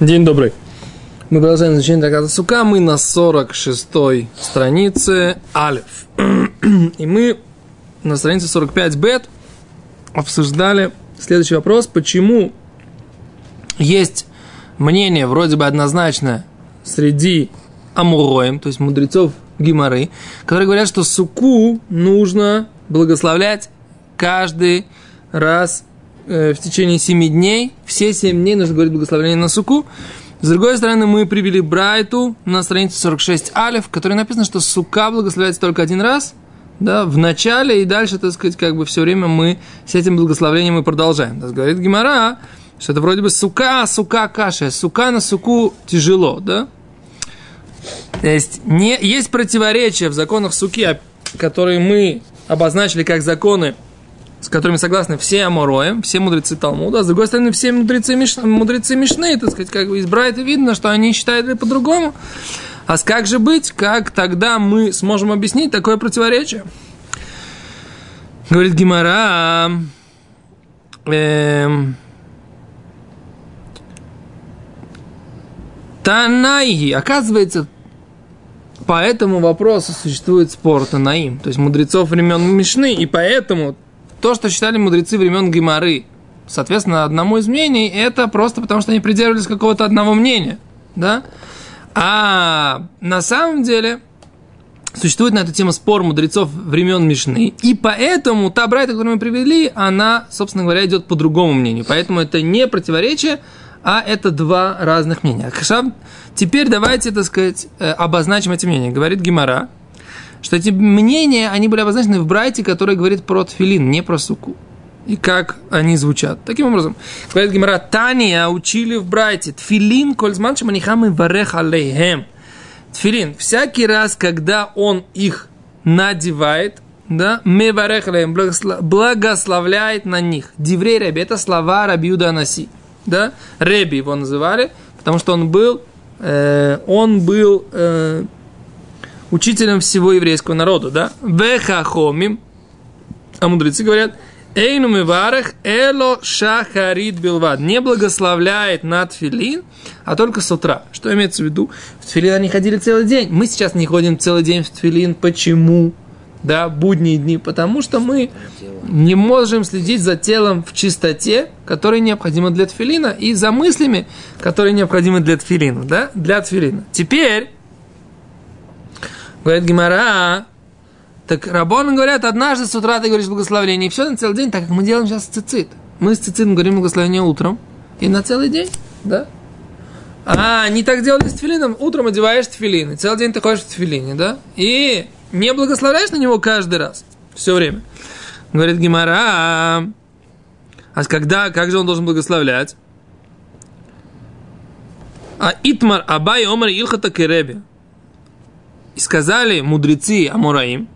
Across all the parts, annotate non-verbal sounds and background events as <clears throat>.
День добрый. Мы продолжаем изучение Трактата Сука. Мы на 46-й странице Алиф. И мы на странице 45 бет обсуждали следующий вопрос. Почему есть мнение вроде бы однозначное среди амуроем, то есть мудрецов Гимары, которые говорят, что суку нужно благословлять каждый раз в течение семи дней, все семь дней нужно говорить благословение на суку. С другой стороны, мы привели Брайту на странице 46 алиф, в которой написано, что сука благословляется только один раз, да, в начале, и дальше, так сказать, как бы все время мы с этим благословением и продолжаем. Так говорит Гимара, что это вроде бы сука, сука каша, сука на суку тяжело, да? То есть, не, есть противоречия в законах суки, которые мы обозначили как законы с которыми согласны все Амороем, все мудрецы Талмуда, а с другой стороны, все мудрецы, Миш... мудрецы Мишны, так сказать, как бы из Брайта видно, что они считают по-другому. А как же быть, как тогда мы сможем объяснить такое противоречие? Говорит Гимара, эм, Танайги, оказывается, по этому вопросу существует спор Танаим, то есть мудрецов времен Мишны, и поэтому то, что считали мудрецы времен Гимары, соответственно, одному из мнений, это просто потому, что они придерживались какого-то одного мнения, да? А на самом деле существует на эту тему спор мудрецов времен Мишны, и поэтому та брайта, которую мы привели, она, собственно говоря, идет по другому мнению. Поэтому это не противоречие, а это два разных мнения. Теперь давайте, так сказать, э, обозначим эти мнения. Говорит Гимара, что эти мнения, они были обозначены в Брайте, который говорит про тфилин, не про суку. И как они звучат. Таким образом, говорит Гимара, Тания учили в Брайте, тфилин кользман шаманихамы варех алейхем. Тфилин, всякий раз, когда он их надевает, да, мы варехалеем, благословляет на них. Диврей Реби, это слова Рабиуда Анаси. Да, Реби его называли, потому что он был, э, он был э, учителем всего еврейского народа, да? Вехахомим, а мудрецы говорят, Эйну миварах эло шахарит билвад. Не благословляет на тфилин, а только с утра. Что имеется в виду? В тфилин они ходили целый день. Мы сейчас не ходим целый день в тфилин. Почему? Да, будние дни. Потому что мы не можем следить за телом в чистоте, которая необходима для тфилина, и за мыслями, которые необходимы для тфилина. Да? Для тфилина. Теперь Говорит Гимара, так Рабон говорят, однажды с утра ты говоришь благословение, и все на целый день, так как мы делаем сейчас цицит. Мы с цицитом говорим благословение утром, и на целый день, да? А, не так делали с тфилином. Утром одеваешь тфилин, и целый день ты ходишь в тфилине, да? И не благословляешь на него каждый раз, все время. Говорит Гимара, а когда, как же он должен благословлять? А Итмар Абай Омар Илхата Кереби. И сказали мудрецы Амураим,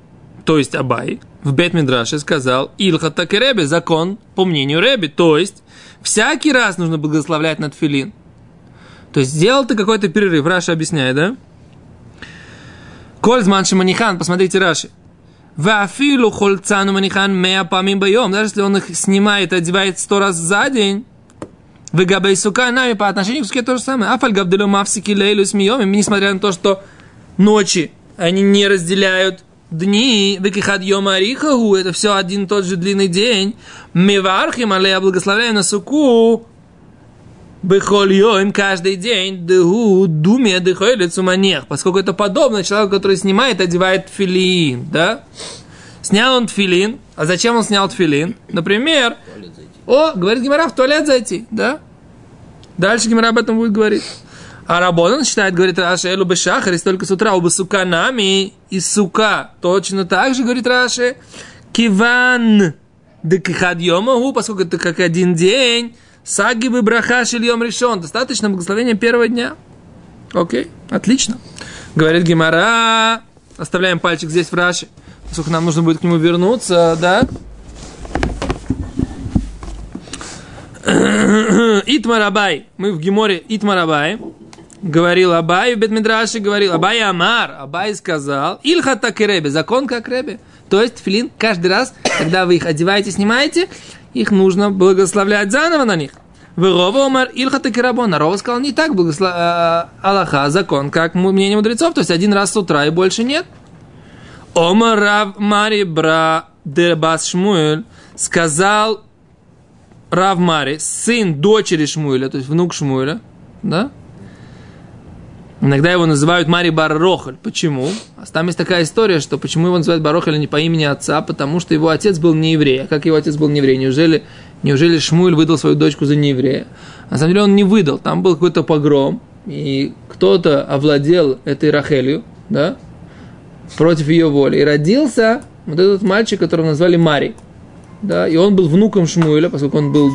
то есть Абай, в Бет Мидраше сказал Илхата Керебе, закон по мнению Реби, то есть всякий раз нужно благословлять над филин. То есть сделал ты какой-то перерыв, Раша объясняет, да? Кользман Шиманихан, посмотрите Раши. Вафилу хольцану манихан мея памим боем. Даже если он их снимает, одевает сто раз за день, вы габей сука нами по отношению к суке то же самое. Афаль габделю мавсики лейлю смеем. Несмотря на то, что ночи, они не разделяют дни, векихад йома арихаху, это все один тот же длинный день. Мивархим, але я благословляю на суку, Бехоль йоим каждый день, дыгу, думе, дыхойлит суманех. Поскольку это подобно человеку, который снимает, одевает филин, да? Снял он филин, а зачем он снял филин? Например, о, говорит Гимара, в туалет зайти, да? Дальше Гимара об этом будет говорить. А Рабонан считает, говорит Раши, Элу Бешахар, если только с утра, оба сука нами, и сука точно так же, говорит Раши, Киван, йомаху, поскольку это как один день, саги бы браха шильем решен, достаточно благословения первого дня. Окей, отлично. Говорит Гимара, оставляем пальчик здесь в Раши, поскольку нам нужно будет к нему вернуться, да? <clears throat> Итмарабай. Мы в Гиморе Итмарабай говорил Абай в Бетмидраше, говорил Абай Амар. Абай сказал, Ильхата Керебе, закон как Ребе. То есть филин каждый раз, когда вы их одеваете, снимаете, их нужно благословлять заново на них. Рова омар Ильхата Кирабон. А Рова сказал, не так, благослов... э, Аллаха, закон, как мнение мудрецов, то есть один раз с утра и больше нет. Омар Рав Мари Бра Дебас Шмуэль сказал Рав Мари, сын дочери Шмуэля, то есть внук Шмуэля, да? Иногда его называют Мари Баррохаль. Почему? А там есть такая история, что почему его называют Баррохаль не по имени отца, потому что его отец был не еврей. А как его отец был не еврей? Неужели, неужели Шмуэль выдал свою дочку за нееврея? На самом деле он не выдал. Там был какой-то погром, и кто-то овладел этой Рахелью, да, против ее воли. И родился вот этот мальчик, которого назвали Мари. Да, и он был внуком Шмуэля, поскольку он был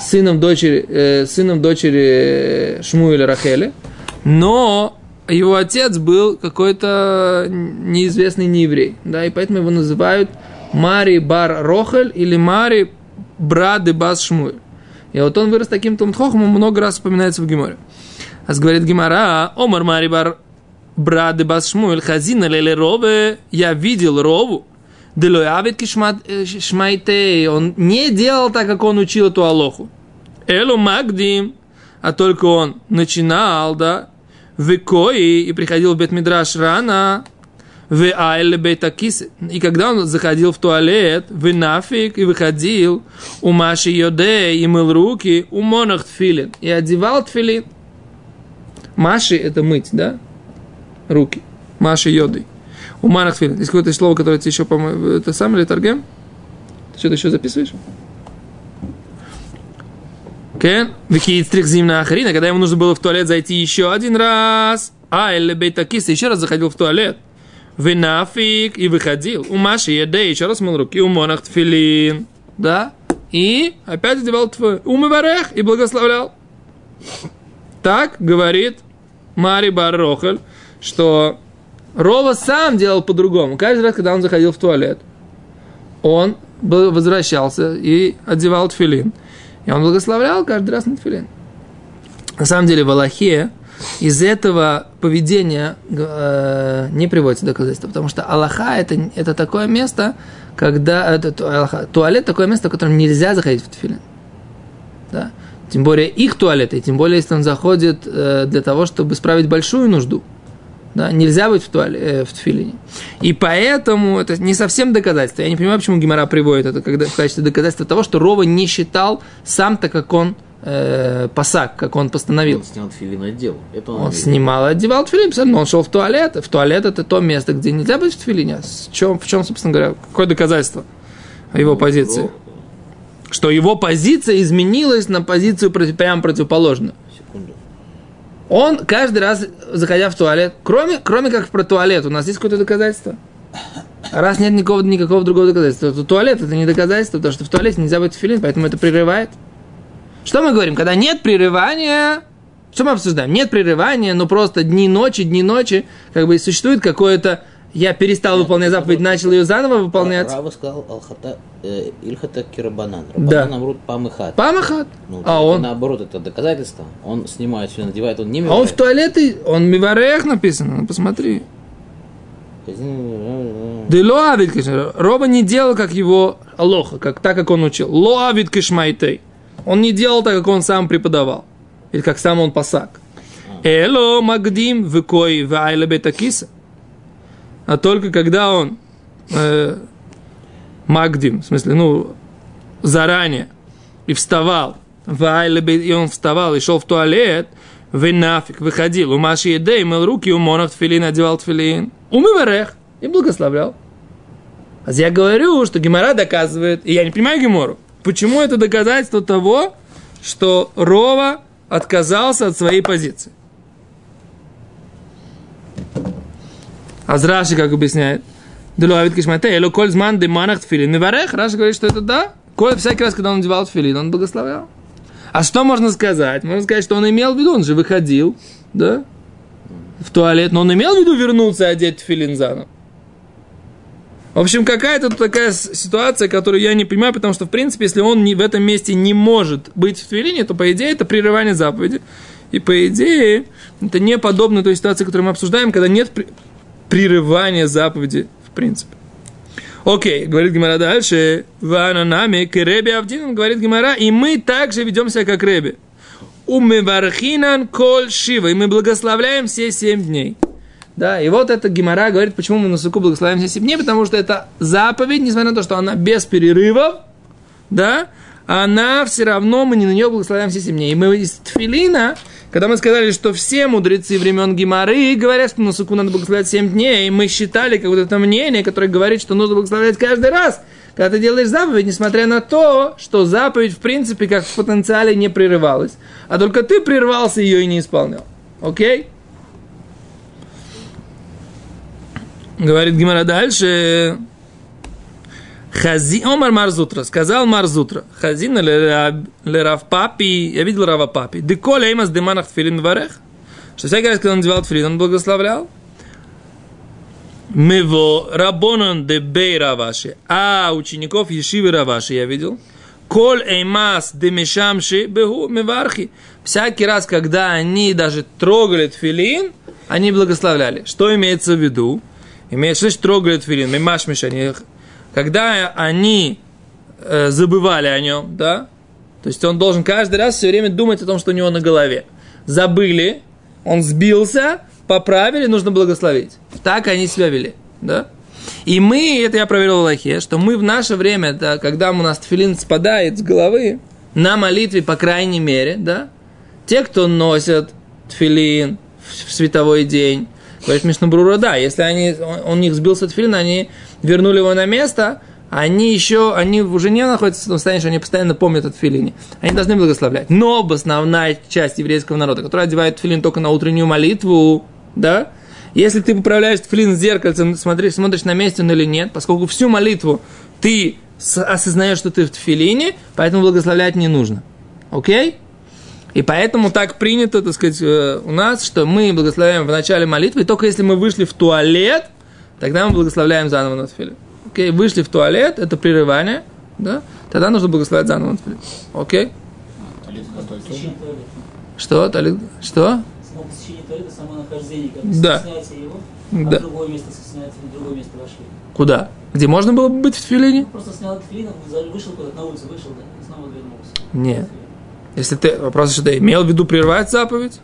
сыном дочери, э, сыном дочери Шмуэля Рахели. Но его отец был какой-то неизвестный нееврей, да, и поэтому его называют Мари Бар Рохель или Мари Брады Бас Шмуэль. И вот он вырос таким Тумтхохом, много раз упоминается в Геморе. А говорит Гемора, Омар Мари Бар Брады Бас Шмуэль, Хазина Леле Рове, я видел Рову, Делоявит Шмайтей, он не делал так, как он учил эту Алоху. Элу Магдим, а только он начинал, да, в Кои и приходил в Бетмидраш рано, в Айле Бейтакис. И когда он заходил в туалет, в Нафик и выходил, у Маши Йоде и мыл руки, у Монах Тфилин. И одевал Тфилин. Маши это мыть, да? Руки. Маши Йоды. У Монах Тфилин. Есть какое-то слово, которое тебе еще, по-моему, это сам или Таргем? Ты что-то еще записываешь? Кен, Викиицтрих зимна ахарина, когда ему нужно было в туалет зайти еще один раз, а или бейтакис еще раз заходил в туалет, винафик и выходил, у Маши еде еще раз мыл руки, у монах тфилин, да, и опять одевал твой. Умыварех и благословлял. Так говорит Мари Баррохель, что Рова сам делал по-другому. Каждый раз, когда он заходил в туалет, он возвращался и одевал тфилин. И он благословлял каждый раз на тфилин. На самом деле в Аллахе из этого поведения э, не приводится доказательство, потому что Аллаха это, это такое место, когда это, Аллаха, туалет такое место, в котором нельзя заходить в тфилин. Да? Тем более их туалеты, тем более если он заходит э, для того, чтобы справить большую нужду. Да, нельзя быть в, туале, э, в тфилине. И поэтому это не совсем доказательство. Я не понимаю, почему Гимара приводит это когда, в качестве доказательства того, что Рова не считал сам-то, как он э, пасак, как он постановил. Он снял тфилин отдел. Это он он снимал и одевал тфилин, но он шел в туалет. В туалет это то место, где нельзя быть в тфилине. В чем, в чем собственно говоря, какое доказательство его ну, позиции? Что его позиция изменилась на позицию прямо противоположную. Он каждый раз, заходя в туалет, кроме, кроме как про туалет, у нас есть какое-то доказательство? Раз нет никакого, никакого другого доказательства, то туалет это не доказательство, потому что в туалете нельзя быть филин, поэтому это прерывает. Что мы говорим? Когда нет прерывания, что мы обсуждаем? Нет прерывания, но просто дни ночи, дни ночи, как бы существует какое-то я перестал выполнять заповедь, начал ее заново выполнять. Рава сказал Алхата, э, Ильхата Кирабанан. Да. Рабанан Памахат. Памахат. Ну, а он? Наоборот, это доказательство. Он снимает все, надевает, он не А он в туалете, он Миварех написано, ну, посмотри. Делоавид кишмайтей. Роба не делал, как его Алоха, как, так, как он учил. Лоавид кишмайтей. Он не делал так, как он сам преподавал. Или как сам он пасак. А. Эло магдим выкой вайла бетакиса а только когда он э, магдим, в смысле, ну, заранее, и вставал, и он вставал и шел в туалет, вы нафиг выходил, у Маши Едей мыл руки, у Монах тфилин одевал тфилин, умыварех и благословлял. А я говорю, что Гемора доказывает, и я не понимаю Гемору, почему это доказательство того, что Рова отказался от своей позиции. Азраши как объясняет. Делуавит кишмате, эло коль зман деманах тфилин. Миварех, Раши говорит, что это да. Коль, всякий раз, когда он надевал тфилин, он благословлял. А что можно сказать? Можно сказать, что он имел в виду, он же выходил, да, в туалет, но он имел в виду вернуться и одеть тфилин заново. В общем, какая-то такая ситуация, которую я не понимаю, потому что, в принципе, если он не, в этом месте не может быть в твилине, то, по идее, это прерывание заповеди. И, по идее, это не подобно той ситуации, которую мы обсуждаем, когда нет прерывание заповеди в принципе. Окей, говорит Гимара дальше. Вана нами к Реби Авдинан, говорит Гимара, и мы также ведем себя как Реби. Умевархинан коль шива, и мы благословляем все семь дней. Да, и вот это Гимара говорит, почему мы на суку благословляем все семь дней, потому что это заповедь, несмотря на то, что она без перерывов, да, она все равно, мы не на нее благословляем все семь дней. И мы из Тфилина, когда мы сказали, что все мудрецы времен Гимары говорят, что на суку надо благословлять 7 дней, и мы считали как вот это мнение, которое говорит, что нужно благословлять каждый раз, когда ты делаешь заповедь, несмотря на то, что заповедь, в принципе, как в потенциале не прерывалась, а только ты прервался ее и не исполнял. Окей? Говорит Гимара дальше. Хази, Омар Марзутра, сказал Марзутра, Хазина лерав папи, я видел Рава папи, деколя имас деманах тфилин варех, что всякий раз, когда он надевал тфилин, он благословлял. Мево рабонон де бей раваши, а учеников Ешивы раваши я видел, Коль эймас демешамши бегу мевархи. Всякий раз, когда они даже трогали тфилин, они благословляли. Что имеется в виду? Имеется в виду, что трогали тфилин, мемаш они когда они э, забывали о нем, да, то есть он должен каждый раз все время думать о том, что у него на голове. Забыли, он сбился, поправили, нужно благословить. Так они себя вели, да. И мы, это я проверил в Аллахе, что мы в наше время, да, когда у нас тфилин спадает с головы, на молитве, по крайней мере, да, те, кто носят тфилин в световой день, говорит Мишнабрура, да, если они, он, у них сбился тфилин, они вернули его на место, они еще, они уже не находятся в том состоянии, что они постоянно помнят о тфилине. Они должны благословлять. Но основная часть еврейского народа, которая одевает тфилин только на утреннюю молитву, да, если ты поправляешь тфилин с зеркальцем, смотришь, смотришь на месте он или нет, поскольку всю молитву ты осознаешь, что ты в тфилине, поэтому благословлять не нужно. Окей? И поэтому так принято, так сказать, э, у нас, что мы благословляем в начале молитвы, и только если мы вышли в туалет – тогда мы благословляем заново на тфилин. Окей, вышли в туалет, это прерывание, да, тогда нужно благословлять заново на тфилин. Окей? Что? Талит? Что? да. его, а да. другое место в другое место вошли. Куда? Где можно было бы быть в тфилине? Просто снял тфилин, вышел куда-то на улицу, вышел, да, и снова вернулся. Нет. Если ты, вопрос, что ты имел в виду прервать заповедь?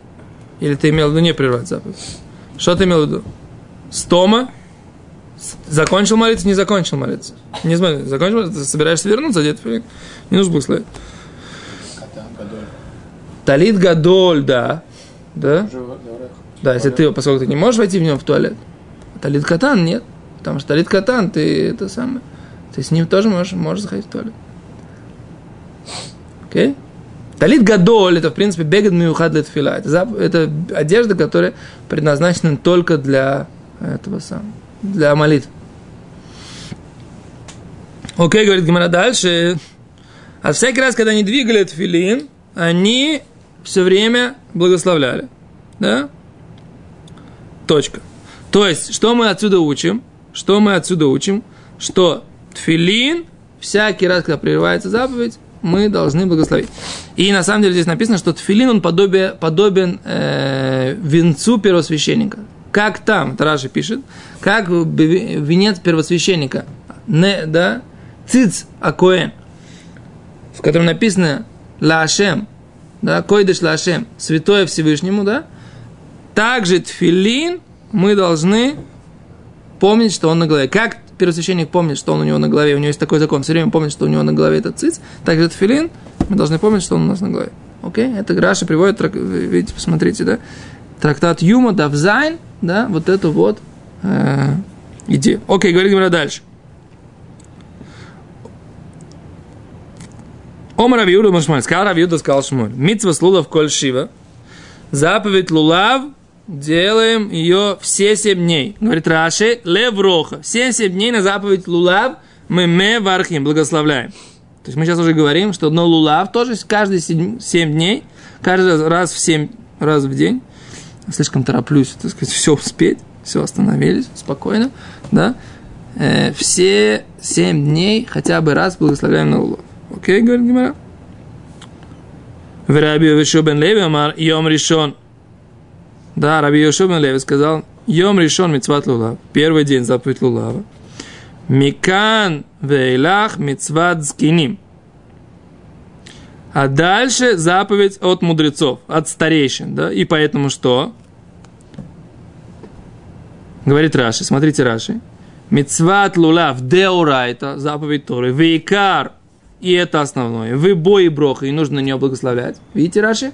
Или ты имел в виду не прервать заповедь? Что ты имел в виду? Стома? Закончил молиться, не закончил молиться. Не знаю, закончил молиться, собираешься вернуться, где-то не нужно благословить. Талит Гадоль, да. Да? Да, если ты, поскольку ты не можешь войти в него в туалет. Талит Катан нет. Потому что Талит Катан, ты это самое. Ты с ним тоже можешь, можешь заходить в туалет. Окей? Okay? Талит Гадоль, это, в принципе, бегет миухад для тфила. Это, это одежда, которая предназначена только для этого самого для молитв. Окей, говорит Гимара дальше. А всякий раз, когда они двигали филин, они все время благословляли. Да? Точка. То есть, что мы отсюда учим? Что мы отсюда учим? Что тфилин, всякий раз, когда прерывается заповедь, мы должны благословить. И на самом деле здесь написано, что тфилин, он подобие, подобен э, венцу первосвященника как там, Тараши пишет, как венец первосвященника, не, да, циц акоэн, в котором написано לה', да, קודש לה', святое Всевышнему, да, также тфилин мы должны помнить, что он на голове. Как первосвященник помнит, что он у него на голове, у него есть такой закон, все время помнит, что у него на голове этот циц, также тфилин мы должны помнить, что он у нас на голове. Окей? Это Раши приводит, видите, посмотрите, да? Трактат Юма, דף זיין, да, вот эту вот э, идею. Окей, говорит Гемара дальше. Омар Равиуда Машмаль, сказал Равиуда, сказал Шмуль. Митцва слулав коль шива. Заповедь лулав, делаем ее все семь дней. Говорит Раши, левроха. Все семь дней на заповедь лулав мы ме вархим, благословляем. То есть мы сейчас уже говорим, что одно лулав тоже каждые семь дней, каждый раз в семь раз в день слишком тороплюсь, так сказать, все успеть, все остановились, спокойно, да, э, все семь дней хотя бы раз благословляем на улов. Окей, говорит Гимара? В Раби Йошуа бен Леви амар Йом Ришон. Да, Раби Йошуа бен Леви сказал, Йом Ришон митцват лулав. Первый день заповедь лулава. Микан вейлах мицват скиним. А дальше заповедь от мудрецов, от старейшин, да, и поэтому что? Говорит Раши, смотрите Раши. Мицват лулав деурайта, заповедь Торы, вейкар, и это основное. Вы бой и броха, и нужно на нее благословлять. Видите, Раши?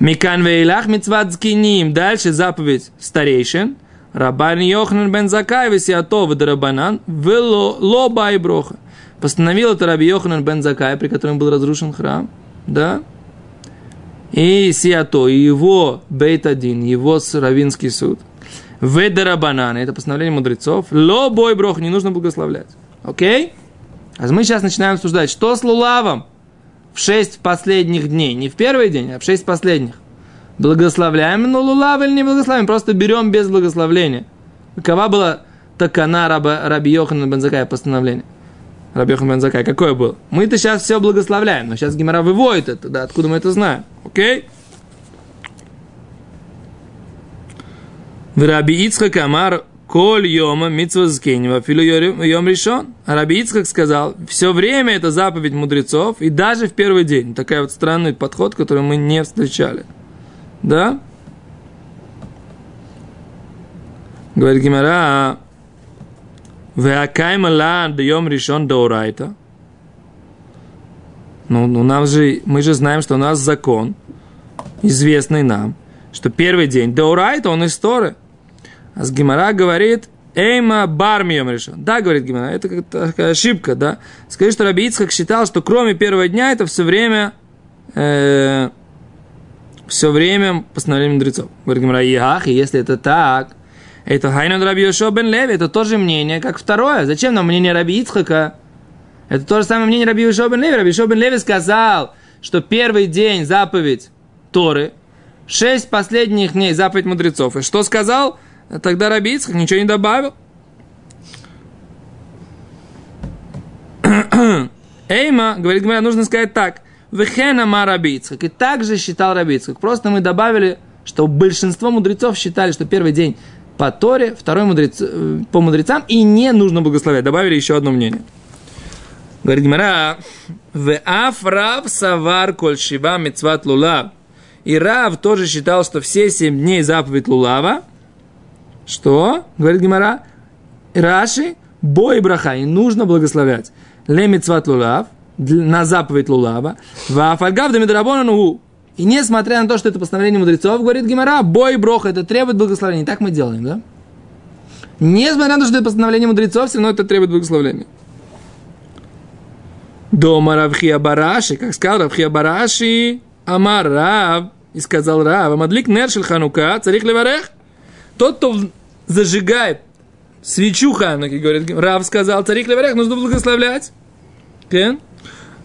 Микан вейлах мицват скиним. Дальше заповедь старейшин. Рабан Йохнан бен Закай, висиатов дарабанан, вело лоба и броха. Постановил это Раби Йоханан бен Закай, при котором был разрушен храм. Да? И Сиато, и его Бейт-1, его Равинский суд. Ведарабанан, это постановление мудрецов. Ло бой брох, не нужно благословлять. Окей? А мы сейчас начинаем обсуждать, что с Лулавом в шесть последних дней. Не в первый день, а в шесть последних. Благословляем, но Лулав или не благословляем, просто берем без благословления. Какова была такана раба, Раби Йохана Бензакая постановление? Раби Йохан Бензакай, какое было? Мы-то сейчас все благословляем, но сейчас Гимара выводит это, да, откуда мы это знаем, окей? Раби Ицхак Амар Коль йома митцва зкенева филу йом решен. А Раби Ицхак сказал, все время это заповедь мудрецов, и даже в первый день. Такая вот странный подход, который мы не встречали. Да? Говорит Гимара, Веакайма даем решен даурайта. Ну, у нас же, мы же знаем, что у нас закон, известный нам, что первый день даурайта, он из Торы. А с Гимара говорит, Эйма бармием решен. Да, говорит Гимара, это как такая ошибка, да. Скажи, что Раби Ицхак считал, что кроме первого дня это все время, э, все время постановление мудрецов. Говорит Гимара, ях, и если это так, это Хайнан Раби Йошо бен Леви, это тоже мнение, как второе. Зачем нам мнение Раби Ицхака? Это то же самое мнение Раби Йошо бен Леви. Раби бен Леви сказал, что первый день заповедь Торы, шесть последних дней заповедь мудрецов. И что сказал? Тогда Раби Ицхак ничего не добавил. <clears throat> Эйма, говорит, говоря, нужно сказать так. Вехена ма Раби Ицхак. И также считал Раби Ицхак. Просто мы добавили, что большинство мудрецов считали, что первый день по Торе, второй мудрец, э, по мудрецам, и не нужно благословлять. Добавили еще одно мнение. Говорит Гимара, в афрав савар коль шива мецват лулав. И Рав тоже считал, что все семь дней заповедь лулава. Что? Говорит Гимара, Раши, бой браха, и нужно благословлять. Ле мецват лулав, на заповедь лулава. В афальгав да медрабонану и несмотря на то, что это постановление мудрецов, говорит Гимара, бой брох, это требует благословения. Так мы делаем, да? Несмотря на то, что это постановление мудрецов, все равно это требует благословения. Дома Равхия Бараши, как сказал Равхия Бараши, Амар Рав, и сказал Рав, Амадлик Нершель Ханука, царих Леварех. Тот, кто зажигает свечу Хануки, говорит, Рав сказал, царих Леварех, нужно благословлять. Okay?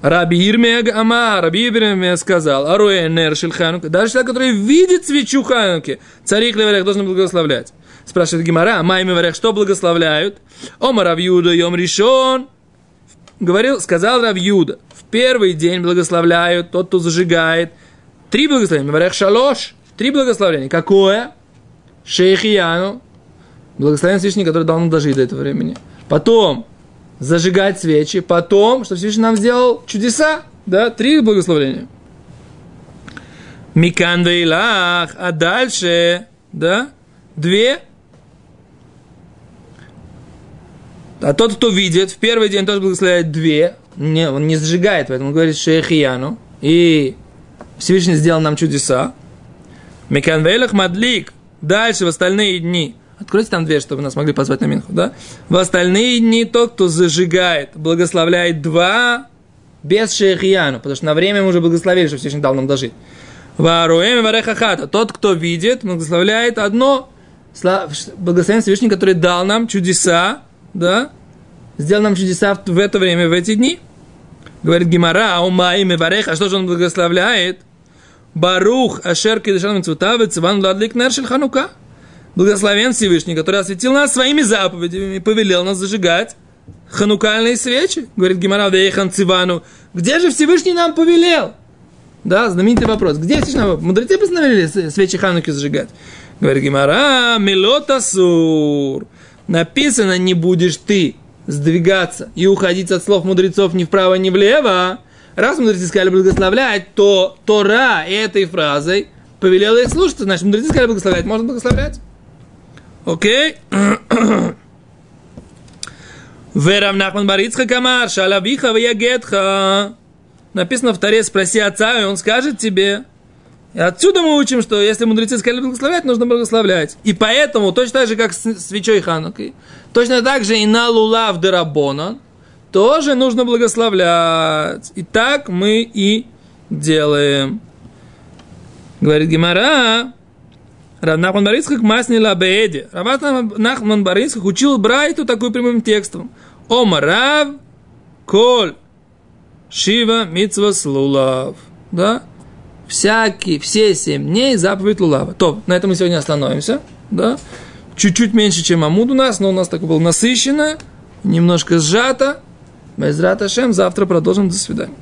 Раби Ирмег Ама, Раби Ирмег сказал, Аруэ Нер Ханука, даже человек, который видит свечу Хануки, царик Леварех должен благословлять. Спрашивает Гимара, Майми Варех, что благословляют? Ома Равьюда Йом Ришон. Говорил, сказал Равьюда, в первый день благословляют тот, кто зажигает. Три благословения. Варех Шалош. Три благословения. Какое? Шейхияну. Благословение Всевышний, который дал нам дожить до этого времени. Потом зажигать свечи, потом, что Всевышний нам сделал? Чудеса, да, три благословления. Микан вейлах, а дальше, да, две. А тот, кто видит, в первый день тоже благословляет две, не, он не зажигает, поэтому он говорит шейхияну, и Всевышний сделал нам чудеса. Микан вейлах мадлик, дальше в остальные дни – Откройте там дверь, чтобы нас могли позвать на Минху, да? В остальные дни тот, кто зажигает, благословляет два без шейхияну, потому что на время мы уже благословили, что Всевышний дал нам дожить. Варуэм варехахата. Тот, кто видит, благословляет одно благословение Всевышний, который дал нам чудеса, да? Сделал нам чудеса в это время, в эти дни. Говорит Гимара, аумаим и вареха, что же он благословляет? Барух, ашер кидышан митцвутавец, ван ладлик нершель ханука благословен Всевышний, который осветил нас своими заповедями и повелел нас зажигать ханукальные свечи. Говорит Гимара Вейхан Цивану. Где же Всевышний нам повелел? Да, знаменитый вопрос. Где Всевышний нам Мудрецы постановили свечи хануки зажигать. Говорит Гимара, мелотасур. написано не будешь ты сдвигаться и уходить от слов мудрецов ни вправо, ни влево, раз мудрецы сказали благословлять, то Тора этой фразой повелела их слушаться, значит, мудрецы сказали благословлять, можно благословлять. Окей? Верам Нахман Барицха Камар, Шалабиха Ваягетха. Написано в Таре, спроси отца, и он скажет тебе. И отсюда мы учим, что если мудрецы сказали благословлять, нужно благословлять. И поэтому, точно так же, как с свечой Ханукой, точно так же и на лулав дерабона, тоже нужно благословлять. И так мы и делаем. Говорит Гимара, Равнахман Барицхак масни лабееде. Равнахман Барицхак учил Брайту такой прямым текстом. Омарав коль шива митцва слулав. Да? Всякие, все семь дней заповедь лулава. То, на этом мы сегодня остановимся. Да? Чуть-чуть меньше, чем Амуд у нас, но у нас такое было насыщенно, немножко сжато. Без Раташем завтра продолжим. До свидания.